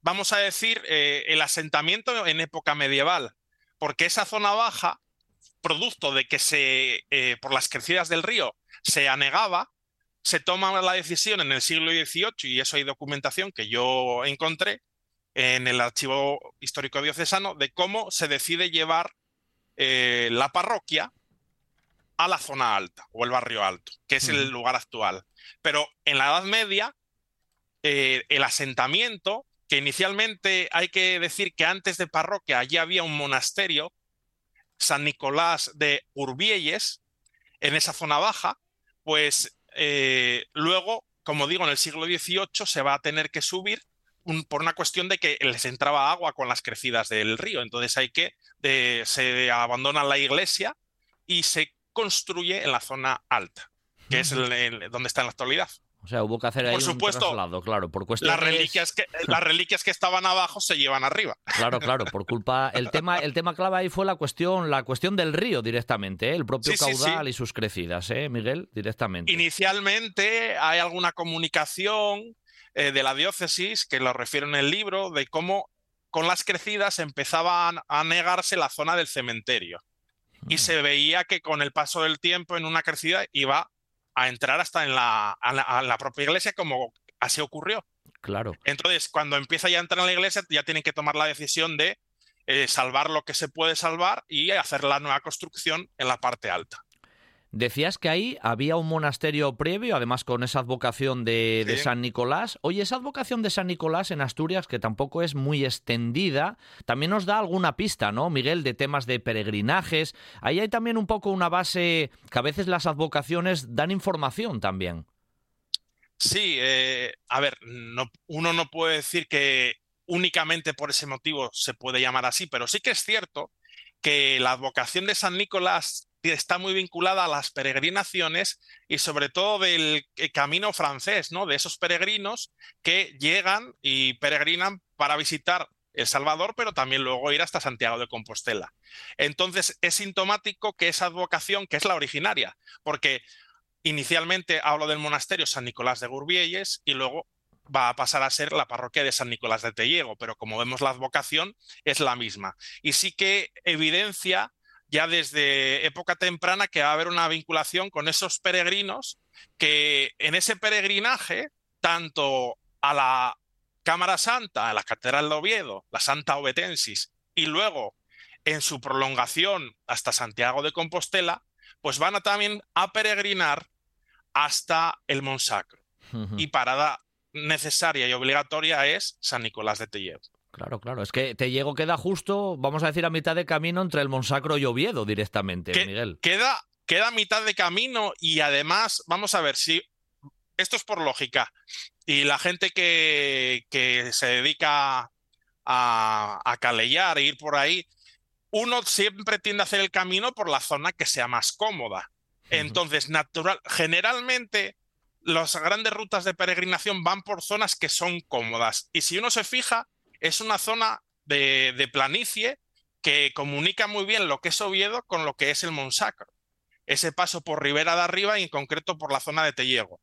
vamos a decir, eh, el asentamiento en época medieval, porque esa zona baja, producto de que se, eh, por las crecidas del río se anegaba, se toma la decisión en el siglo XVIII, y eso hay documentación que yo encontré en el archivo histórico diocesano, de cómo se decide llevar la parroquia a la zona alta o el barrio alto, que es el lugar actual. Pero en la Edad Media, eh, el asentamiento, que inicialmente hay que decir que antes de parroquia allí había un monasterio, San Nicolás de Urbielles, en esa zona baja, pues eh, luego, como digo, en el siglo XVIII se va a tener que subir por una cuestión de que les entraba agua con las crecidas del río. Entonces hay que, se abandona la iglesia y se construye en la zona alta, que es donde está en la actualidad. O sea, hubo que hacer ahí por supuesto, un traslado, claro, por las reliquias que las reliquias que estaban abajo se llevan arriba. Claro, claro, por culpa el tema el tema clave ahí fue la cuestión la cuestión del río directamente, ¿eh? el propio caudal y sus crecidas, ¿eh, Miguel? Directamente. Inicialmente hay alguna comunicación eh, de la diócesis que lo refiere en el libro de cómo con las crecidas empezaban a negarse la zona del cementerio y se veía que con el paso del tiempo en una crecida iba a entrar hasta en la, la, propia iglesia como así ocurrió. Claro. Entonces, cuando empieza ya a entrar en la iglesia, ya tienen que tomar la decisión de eh, salvar lo que se puede salvar y hacer la nueva construcción en la parte alta. Decías que ahí había un monasterio previo, además con esa advocación de, San Nicolás. Oye, esa advocación de San Nicolás en Asturias, que tampoco es muy extendida, también nos da alguna pista, ¿no, Miguel, de temas de peregrinajes? Ahí hay también un poco una base que a veces las advocaciones dan información también. Sí, eh, a ver, uno no puede decir que únicamente por ese motivo se puede llamar así, pero sí que es cierto que la advocación de San Nicolás está muy vinculada a las peregrinaciones y sobre todo del eh, camino francés, ¿no? De esos peregrinos que llegan y peregrinan para visitar El Salvador, pero también luego ir hasta Santiago de Compostela. Entonces es sintomático que esa advocación, que es la originaria, porque inicialmente hablo del monasterio San Nicolás de Gurbielles y luego va a pasar a ser la parroquia de San Nicolás de Telliego, pero como vemos la advocación es la misma. Y sí que evidencia ya desde época temprana que va a haber una vinculación con esos peregrinos que en ese peregrinaje, tanto a la Cámara Santa, a la Catedral de Oviedo, la Santa Obetensis, y luego en su prolongación hasta Santiago de Compostela, pues van a también a peregrinar hasta el Monsacro. Y parada necesaria y obligatoria es San Nicolás de Telledo. Claro, claro. Es que Tellego queda justo, vamos a decir, a mitad de camino entre el Monsacro y Oviedo directamente, Miguel. Queda, queda a mitad de camino y además, vamos a ver si. Esto es por lógica. Y la gente que, que se dedica a, a calellar, e ir por ahí, uno siempre tiende a hacer el camino por la zona que sea más cómoda. Entonces, natural, generalmente las grandes rutas de peregrinación van por zonas que son cómodas. Y si uno se fija, es una zona de, planicie que comunica muy bien lo que es Oviedo con lo que es el Monsacro. Ese paso por Ribera de Arriba y en concreto por la zona de Telliego.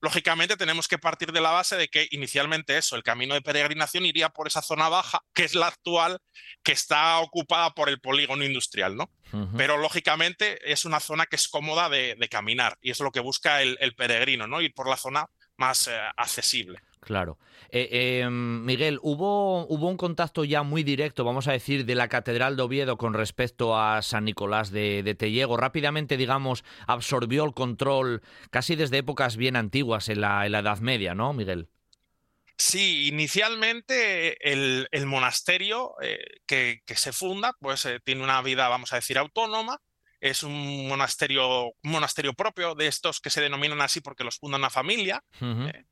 Lógicamente tenemos que partir de la base de que inicialmente eso, el camino de peregrinación iría por esa zona baja, que es la actual, que está ocupada por el polígono industrial, ¿no? Pero lógicamente es una zona que es cómoda de, caminar y es lo que busca el, peregrino, ¿no? Ir por la zona más eh, accesible. Claro. Eh, em, Miguel, ¿hubo, ¿hubo un contacto ya muy directo, vamos a decir, de la Catedral de Oviedo con respecto a San Nicolás de, de Telliego? Rápidamente, digamos, absorbió el control casi desde épocas bien antiguas en la, Edad Media, ¿no, Miguel? Sí, inicialmente el, monasterio eh, que, se funda, pues eh, tiene una vida, vamos a decir, autónoma. Es un monasterio, un monasterio propio de estos que se denominan así porque los funda una familia. Eh,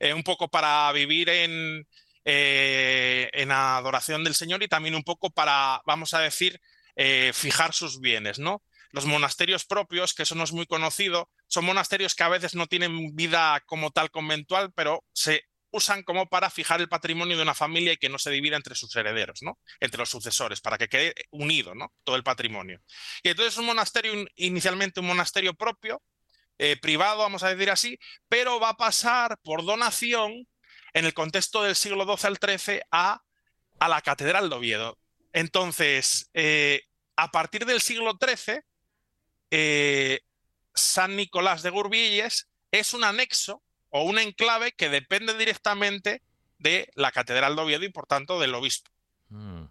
un poco para vivir en, eh, en adoración del Señor y también un poco para, vamos a decir, eh, fijar sus bienes, ¿no? Los monasterios propios, que eso no es muy conocido, son monasterios que a veces no tienen vida como tal conventual, pero se usan como para fijar el patrimonio de una familia y que no se divida entre sus herederos, ¿no? Entre los sucesores, para que quede unido, ¿no? Todo el patrimonio. Y entonces un monasterio, inicialmente un monasterio propio, eh, privado, vamos a decir así, pero va a pasar por donación en el contexto del siglo XII al XIII a, a la Catedral de Oviedo. Entonces, eh, a partir del siglo XIII, eh, San Nicolás de Gurbilles es un anexo o un enclave que depende directamente de la Catedral de Oviedo y por tanto del obispo. Mm.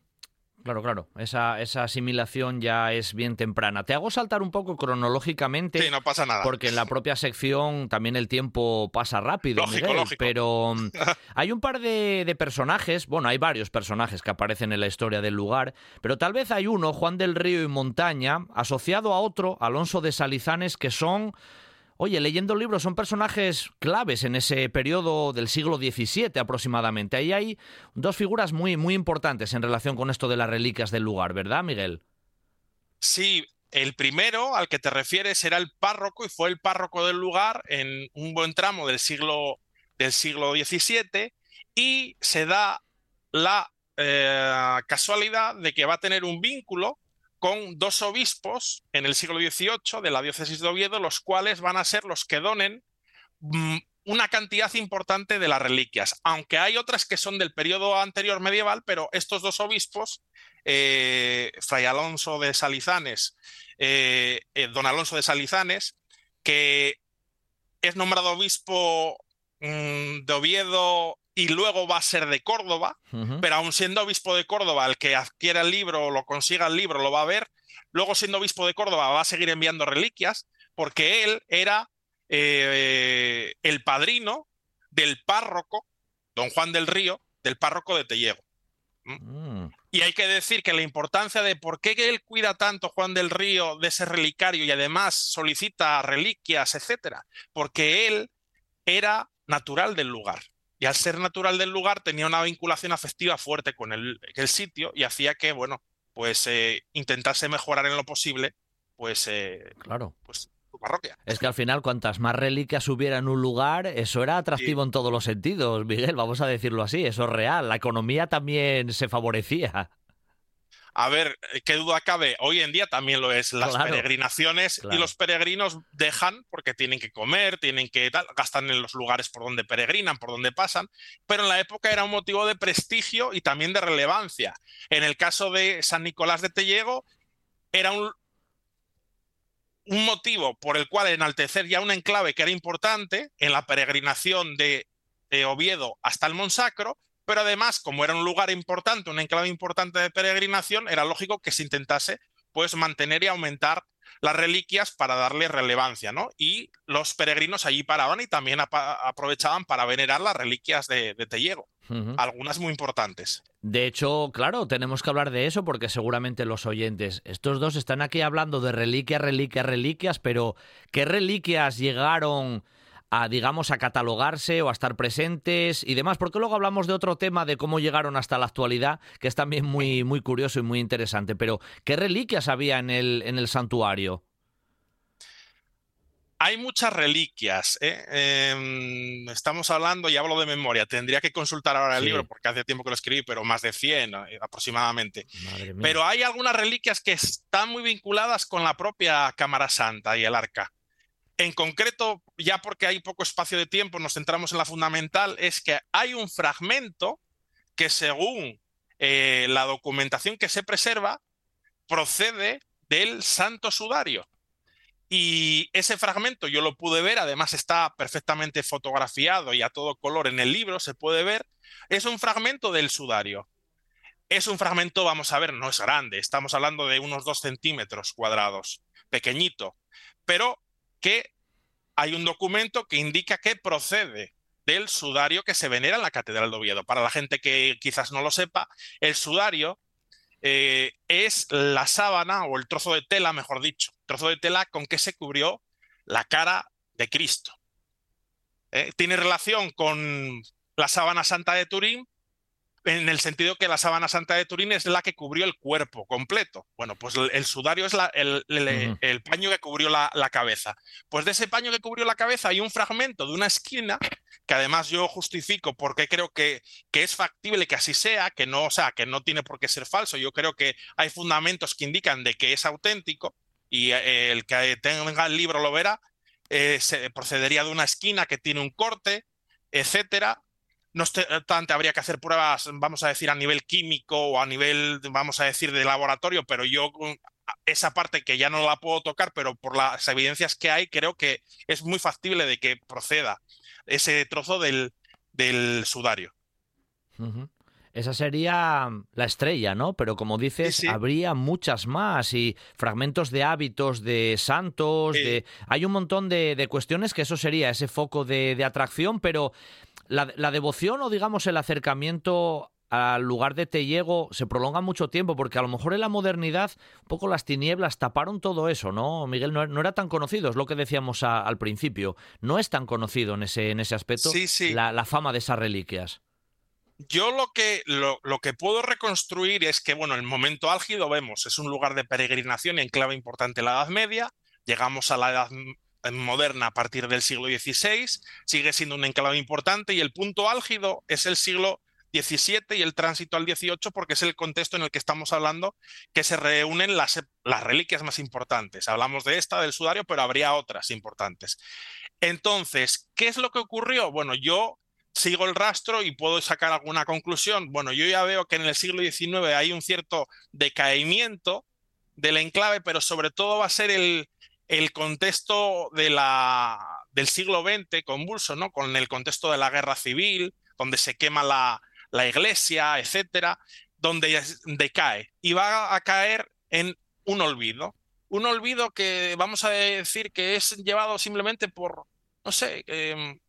Claro, claro. Esa, esa asimilación ya es bien temprana. Te hago saltar un poco cronológicamente. Sí, no pasa nada. Porque en la propia sección también el tiempo pasa rápido. Lógico, lógico. Pero mm, hay un par de, personajes, bueno, hay varios personajes que aparecen en la historia del lugar, pero tal vez hay uno, Juan del Río y Montaña, asociado a otro, Alonso de Salizanes, que son Oye, leyendo libros son personajes claves en ese periodo del siglo XVII aproximadamente. Ahí hay dos figuras muy, muy importantes en relación con esto de las reliquias del lugar, ¿verdad, Miguel? Sí, el primero al que te refieres era el párroco y fue el párroco del lugar en un buen tramo del siglo, del siglo XVII y se da la eh, casualidad de que va a tener un vínculo con dos obispos en el siglo XVIII de la diócesis de Oviedo, los cuales van a ser los que donen mm, una cantidad importante de las reliquias, aunque hay otras que son del periodo anterior medieval, pero estos dos obispos, eh, Fray Alonso de Salizanes, eh, eh, don Alonso de Salizanes, que es nombrado obispo mm, de Oviedo y luego va a ser de Córdoba, pero aún siendo obispo de Córdoba, el que adquiera el libro o lo consiga el libro lo va a ver, luego siendo obispo de Córdoba va a seguir enviando reliquias, porque él era eh, el padrino del párroco, don Juan del Río, del párroco de Tellego. ¿Mm? Mm. Y hay que decir que la importancia de por qué él cuida tanto Juan del Río de ese relicario y además solicita reliquias, etcétera, porque él era natural del lugar y al ser natural del lugar tenía una vinculación afectiva fuerte con el, sitio y hacía que, bueno, pues eh, intentase mejorar en lo posible, pues, eh, claro. pues su parroquia. Es que al final, cuantas más reliquias hubiera en un lugar, eso era atractivo en todos los sentidos, Miguel, vamos a decirlo así, eso es real. La economía también se favorecía a ver, eh, qué duda cabe, hoy en día también lo es. Las peregrinaciones y los peregrinos dejan porque tienen que comer, tienen que tal, gastan en los lugares por donde peregrinan, por donde pasan, pero en la época era un motivo de prestigio y también de relevancia. En el caso de San Nicolás de Tellego, era un, un motivo por el cual enaltecer ya un enclave que era importante en la peregrinación de, de Oviedo hasta el Monsacro, pero además, como era un lugar importante, un enclave importante de peregrinación, era lógico que se intentase pues mantener y aumentar las reliquias para darle relevancia, ¿no? Y los peregrinos allí paraban y también aprovechaban para venerar las reliquias de, Tellego, algunas muy importantes. De hecho, claro, tenemos que hablar de eso porque seguramente los oyentes, estos dos están aquí hablando de reliquias, reliquias, reliquias, pero ¿qué reliquias llegaron a, digamos, a catalogarse o a estar presentes y demás, porque luego hablamos de otro tema de cómo llegaron hasta la actualidad, que es también muy, muy curioso y muy interesante. Pero, ¿qué reliquias había en el, en el santuario? Hay muchas reliquias. ¿eh? Em, estamos hablando, y hablo de memoria, tendría que consultar ahora el libro porque hace tiempo que lo escribí, pero más de 100 eh, aproximadamente. Pero hay algunas reliquias que están muy vinculadas con la propia Cámara Santa y el arca. En concreto, ya porque hay poco espacio de tiempo, nos centramos en la fundamental, es que hay un fragmento que según eh, la documentación que se preserva, procede del Santo Sudario. Y ese fragmento yo lo pude ver, además está perfectamente fotografiado y a todo color en el libro, se puede ver, es un fragmento del sudario. Es un fragmento, vamos a ver, no es grande, estamos hablando de unos dos centímetros cuadrados, pequeñito, pero que hay un documento que indica que procede del sudario que se venera en la Catedral de Oviedo. Para la gente que quizás no lo sepa, el sudario eh, es la sábana o el trozo de tela, mejor dicho, trozo de tela con que se cubrió la cara de Cristo. Eh, tiene relación con la sábana santa de Turín, en el sentido que la sábana santa de Turín es la que cubrió el cuerpo completo. Bueno, pues el, sudario es el, paño que cubrió la, cabeza. Pues de ese paño que cubrió la cabeza hay un fragmento de una esquina que además yo justifico porque creo que, que es factible que así sea, que no, o sea, que no tiene por qué ser falso. Yo creo que hay fundamentos que indican de que es auténtico y eh, el que tenga el libro lo verá. Eh, se procedería de una esquina que tiene un corte, etcétera, no obstante, habría que hacer pruebas, vamos a decir, a nivel químico o a nivel, vamos a decir, de laboratorio, pero yo esa parte que ya no la puedo tocar, pero por las evidencias que hay, creo que es muy factible de que proceda ese trozo del, del sudario. Esa sería la estrella, ¿no? Pero como dices, habría muchas más y fragmentos de hábitos de santos, de... hay un montón de, cuestiones que eso sería ese foco de, de atracción, pero la, devoción o digamos el acercamiento al lugar de Tellego se prolonga mucho tiempo, porque a lo mejor en la modernidad un poco las tinieblas taparon todo eso, ¿no? Miguel, no, era tan conocido, es lo que decíamos al principio, no es tan conocido en ese, en ese aspecto La, fama de esas reliquias. Yo lo que, lo, lo, que puedo reconstruir es que, bueno, el momento álgido vemos, es un lugar de peregrinación y enclave importante en la Edad Media, llegamos a la Edad moderna a partir del siglo XVI, sigue siendo un enclave importante y el punto álgido es el siglo XVII y el tránsito al XVIII porque es el contexto en el que estamos hablando que se reúnen las, las reliquias más importantes. Hablamos de esta, del sudario, pero habría otras importantes. Entonces, ¿qué es lo que ocurrió? Bueno, yo sigo el rastro y puedo sacar alguna conclusión. Bueno, yo ya veo que en el siglo XIX hay un cierto decaimiento del enclave, pero sobre todo va a ser el, contexto de la, del siglo XX convulso, ¿no? Con el contexto de la guerra civil, donde se quema la, la iglesia, etcétera, donde decae y va a caer en un olvido. Un olvido que vamos a decir que es llevado simplemente por, no sé, em,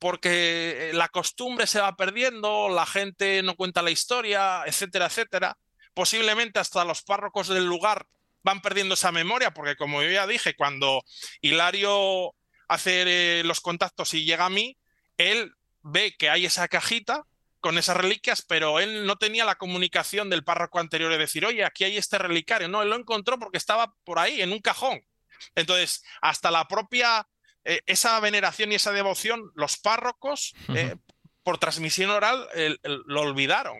porque la costumbre se va perdiendo, la gente no cuenta la historia, etcétera, etcétera. Posiblemente hasta los párrocos del lugar van perdiendo esa memoria, porque como yo ya dije, cuando Hilario hace eh, los contactos y llega a mí, él ve que hay esa cajita con esas reliquias, pero él no tenía la comunicación del párroco anterior de decir, oye, aquí hay este relicario. No, él lo encontró porque estaba por ahí, en un cajón. Entonces, hasta la propia, eh, esa veneración y esa devoción, los párrocos, eh, por transmisión oral, lo olvidaron.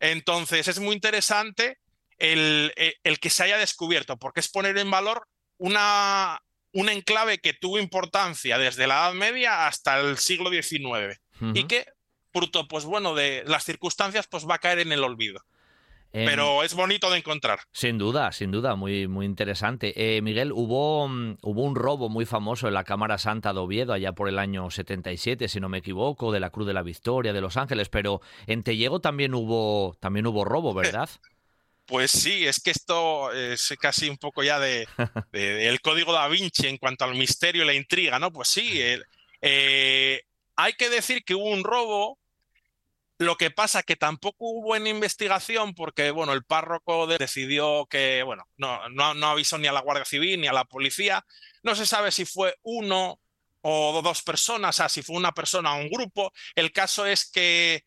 Entonces, es muy interesante eh, el, que se haya descubierto, porque es poner en valor una, un enclave que tuvo importancia desde la Edad Media hasta el siglo XIX y que, fruto, pues bueno, de las circunstancias, pues va a caer en el olvido. Em, Pero es bonito de encontrar. Sin duda, sin duda, muy, muy interesante. Eh, Miguel, hubo, mm, hubo un robo muy famoso en la Cámara Santa de Oviedo, allá por el año 77, si no me equivoco, de la Cruz de la Victoria, de Los Ángeles, pero en Tellego también hubo, también hubo robo, ¿verdad? Pues sí, es que esto es casi un poco ya de, el código da Vinci en cuanto al misterio y la intriga, ¿no? Pues sí, eh, hay que decir que hubo un robo, lo que pasa que tampoco hubo en investigación porque, bueno, el párroco decidió que, bueno, no, no, no avisó ni a la Guardia Civil ni a la policía, no se sabe si fue uno o dos personas, o sea, si fue una persona o un grupo, el caso es que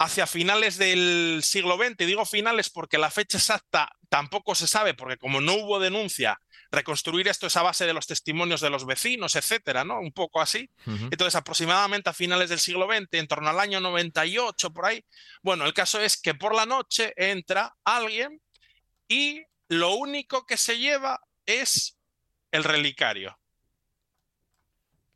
hacia finales del siglo XX. Digo finales porque la fecha exacta tampoco se sabe, porque como no hubo denuncia, reconstruir esto es a base de los testimonios de los vecinos, etcétera, ¿no? Un poco así. Entonces, aproximadamente a finales del siglo XX, en torno al año 98, por ahí. Bueno, el caso es que por la noche entra alguien y lo único que se lleva es el relicario.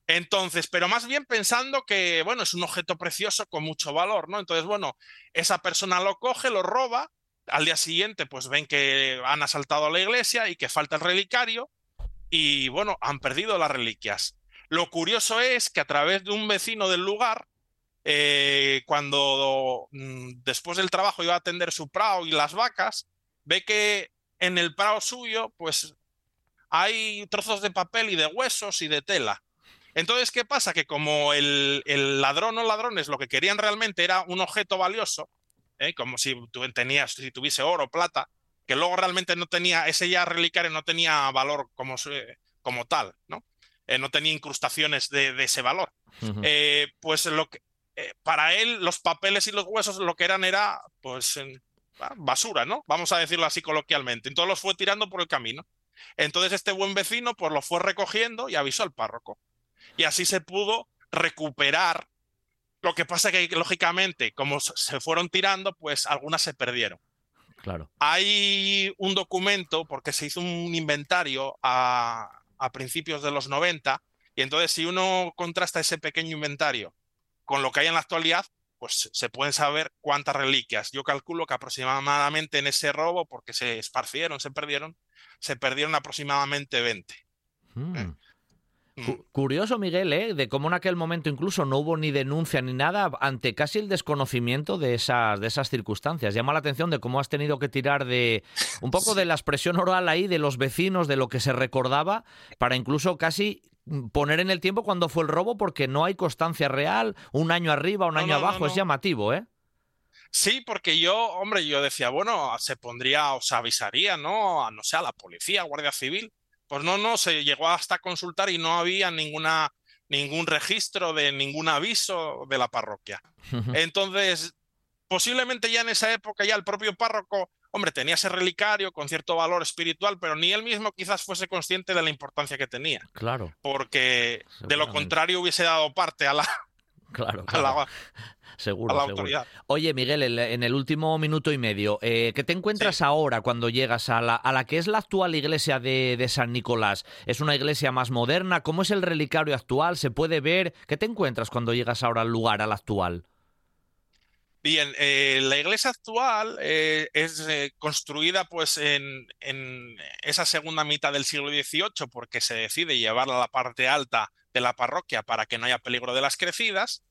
Entonces, pero más bien pensando que, bueno, es un objeto precioso con mucho valor, ¿no? Entonces, bueno, esa persona lo coge, lo roba, al día siguiente, pues ven que han asaltado a la iglesia y que falta el relicario, y bueno, han perdido las reliquias. Lo curioso es que a través de un vecino del lugar, eh, cuando mm, después del trabajo iba a atender su prado y las vacas, ve que en el prado suyo, pues hay trozos de papel y de huesos y de tela. Entonces, ¿qué pasa? Que como el, ladrón o ladrones lo que querían realmente era un objeto valioso, ¿eh? como si, tenías, si tuviese oro, plata, que luego realmente no tenía, ese ya relicario no tenía valor como, como tal, ¿no? Eh, no tenía incrustaciones de, ese valor. Eh, pues lo que, para él los papeles y los huesos lo que eran era pues ah, basura, ¿no? Vamos a decirlo así coloquialmente. Entonces los fue tirando por el camino. Entonces este buen vecino pues lo fue recogiendo y avisó al párroco y así se pudo recuperar. Lo que pasa que, lógicamente, como se fueron tirando, pues algunas se perdieron. Claro. Hay un documento, porque se hizo un inventario a, a principios de los 90, y entonces si uno contrasta ese pequeño inventario con lo que hay en la actualidad, pues se pueden saber cuántas reliquias. Yo calculo que aproximadamente en ese robo, porque se esparcieron, se perdieron, se perdieron aproximadamente 20. Mm. Curioso, Miguel, ¿eh? de cómo en aquel momento incluso no hubo ni denuncia ni nada ante casi el desconocimiento de esas, de esas circunstancias. Llama la atención de cómo has tenido que tirar de un poco de la expresión oral ahí de los vecinos, de lo que se recordaba, para incluso casi poner en el tiempo cuando fue el robo, porque no hay constancia real, un año arriba, un año abajo, es llamativo, ¿eh? Sí, porque yo, hombre, yo decía, bueno, se pondría o se avisaría, ¿no? A, no sé, a la policía, Guardia Civil. Pues no, no, se llegó hasta consultar y no había ninguna, ningún registro de ningún aviso de la parroquia. Entonces, posiblemente ya en esa época ya el propio párroco, hombre, tenía ese relicario con cierto valor espiritual, pero ni él mismo quizás fuese consciente de la importancia que tenía. Claro. Porque de lo contrario hubiese dado parte a la, Claro, claro. seguro, seguro. Oye, Miguel, en el último minuto y medio, eh, ¿qué te encuentras ahora cuando llegas a la, a la que es la actual iglesia de, de, San Nicolás? ¿Es una iglesia más moderna? ¿Cómo es el relicario actual? ¿Se puede ver? ¿Qué te encuentras cuando llegas ahora al lugar, al actual? Bien, eh, la iglesia actual eh, es construida pues en, en, esa segunda mitad del siglo XVIII porque se decide llevarla a la parte alta de la parroquia para que no haya peligro de las crecidas.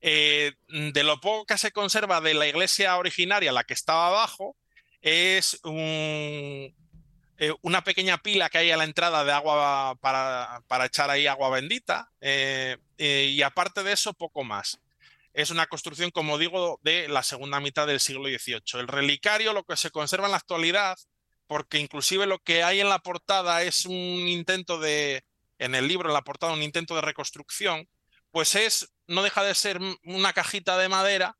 Eh, de lo poco que se conserva de la iglesia originaria, la que estaba abajo, es eh, una pequeña pila que hay a la entrada de agua para, para echar ahí agua bendita. Eh, y aparte de eso, poco más. Es una construcción, como digo, de la segunda mitad del siglo XVIII. El relicario, lo que se conserva en la actualidad, porque inclusive lo que hay en la portada es un intento de, en el libro, en la portada, un intento de reconstrucción, pues es, no deja de ser una cajita de madera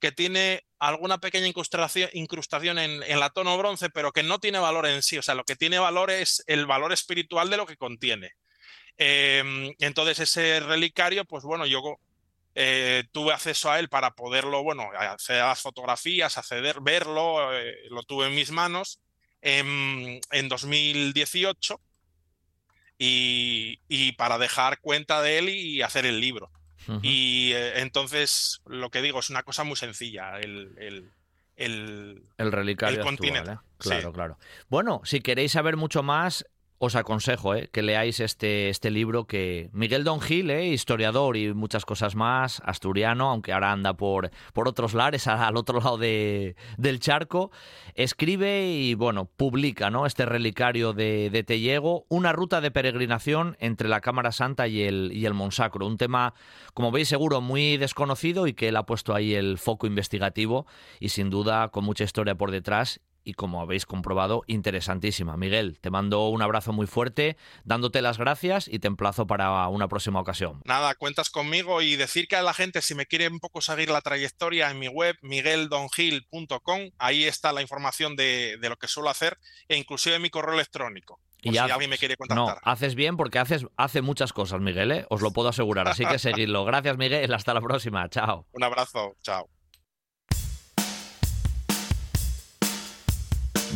que tiene alguna pequeña incrustación, incrustación en, en, la tono bronce, pero que no tiene valor en sí. O sea, lo que tiene valor es el valor espiritual de lo que contiene. Eh, entonces, ese relicario, pues bueno, yo eh, tuve acceso a él para poderlo, bueno, hacer las fotografías, acceder, verlo, eh, lo tuve en mis manos en, en 2018 y, para dejar cuenta de él y hacer el libro. Y eh, entonces, lo que digo, es una cosa muy sencilla, el, el, el, el relicario. continente. ¿eh? Claro, claro. Bueno, si queréis saber mucho más, os aconsejo eh, que leáis este, este libro que Miguel Don Gil, eh, historiador y muchas cosas más, asturiano, aunque ahora anda por, por otros lares, al otro lado de, del charco, escribe y bueno, publica ¿no? este relicario de, de Tellego, una ruta de peregrinación entre la Cámara Santa y el, y el Monsacro, un tema, como veis seguro, muy desconocido y que él ha puesto ahí el foco investigativo y sin duda con mucha historia por detrás y como habéis comprobado, interesantísima. Miguel, te mando un abrazo muy fuerte, dándote las gracias y te emplazo para una próxima ocasión. Nada, cuentas conmigo y decir que a la gente, si me quiere un poco seguir la trayectoria en mi web, migueldongil.com, ahí está la información de, lo que suelo hacer e inclusive mi correo electrónico. Y si alguien me quiere contactar. No, haces bien porque haces, hace muchas cosas, Miguel, ¿eh? os lo puedo asegurar. Así que seguidlo. Gracias, Miguel. Hasta la próxima. Chao. Un abrazo. Chao.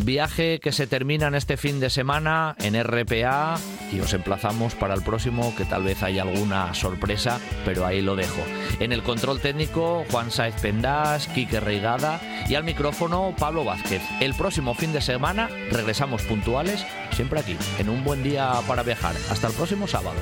Viaje que se termina en este fin de semana en RPA y os emplazamos para el próximo que tal vez haya alguna sorpresa, pero ahí lo dejo. En el control técnico Juan Saez Pendás, Quique Reigada y al micrófono Pablo Vázquez. El próximo fin de semana regresamos puntuales, siempre aquí, en un buen día para viajar. Hasta el próximo sábado.